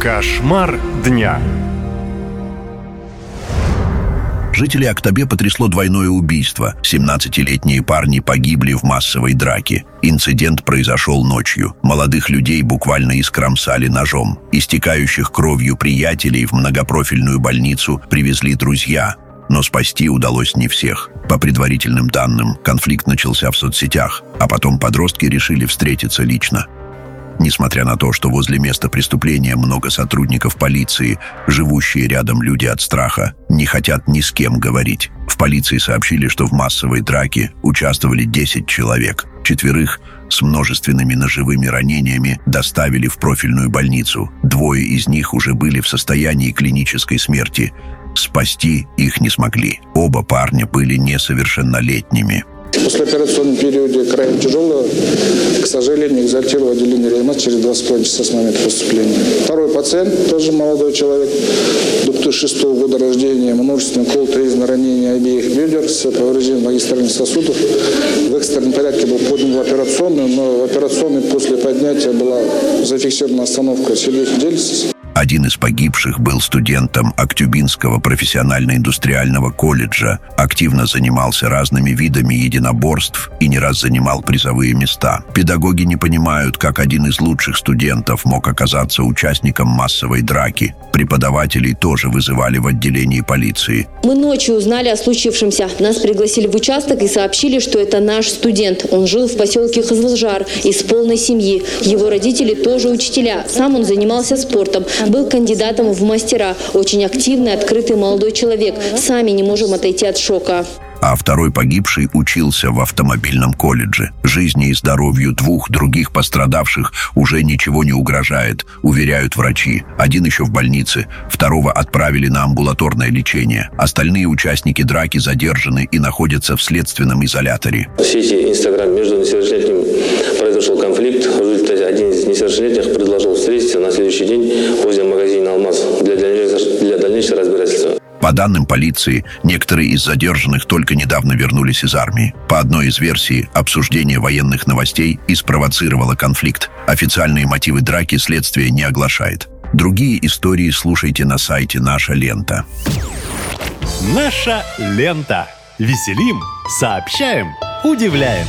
Кошмар дня. Жители Актабе потрясло двойное убийство. 17-летние парни погибли в массовой драке. Инцидент произошел ночью. Молодых людей буквально искромсали ножом. Истекающих кровью приятелей в многопрофильную больницу привезли друзья. Но спасти удалось не всех. По предварительным данным, конфликт начался в соцсетях, а потом подростки решили встретиться лично. Несмотря на то, что возле места преступления много сотрудников полиции, живущие рядом люди от страха не хотят ни с кем говорить. В полиции сообщили, что в массовой драке участвовали 10 человек. Четверых с множественными ножевыми ранениями доставили в профильную больницу. Двое из них уже были в состоянии клинической смерти. Спасти их не смогли. Оба парня были несовершеннолетними. В послеоперационном периоде крайне тяжело. К сожалению, экзальтировал отделение реанимации через 25 часа с момента поступления. Второй пациент, тоже молодой человек, 2006 года рождения, множественный кол, трезно ранение обеих бедер с повреждением магистральных сосудов. В экстренном порядке был поднят в операционную, но в операционной после поднятия была зафиксирована остановка сердечной деятельности. Один из погибших был студентом Актюбинского профессионально-индустриального колледжа, активно занимался разными видами единоборств и не раз занимал призовые места. Педагоги не понимают, как один из лучших студентов мог оказаться участником массовой драки. Преподавателей тоже вызывали в отделении полиции. Мы ночью узнали о случившемся. Нас пригласили в участок и сообщили, что это наш студент. Он жил в поселке Хазлжар из полной семьи. Его родители тоже учителя. Сам он занимался спортом был кандидатом в мастера. Очень активный, открытый молодой человек. Сами не можем отойти от шока а второй погибший учился в автомобильном колледже. Жизни и здоровью двух других пострадавших уже ничего не угрожает, уверяют врачи. Один еще в больнице, второго отправили на амбулаторное лечение. Остальные участники драки задержаны и находятся в следственном изоляторе. В сети Инстаграм между несовершеннолетним произошел конфликт. В результате один из несовершеннолетних предложил встретиться на следующий день возле магазина «Алмаз» для дальнейшего, для дальнейшего разбирательства. По данным полиции, некоторые из задержанных только недавно вернулись из армии. По одной из версий, обсуждение военных новостей и спровоцировало конфликт. Официальные мотивы драки следствие не оглашает. Другие истории слушайте на сайте «Наша лента». «Наша лента». Веселим, сообщаем, удивляем.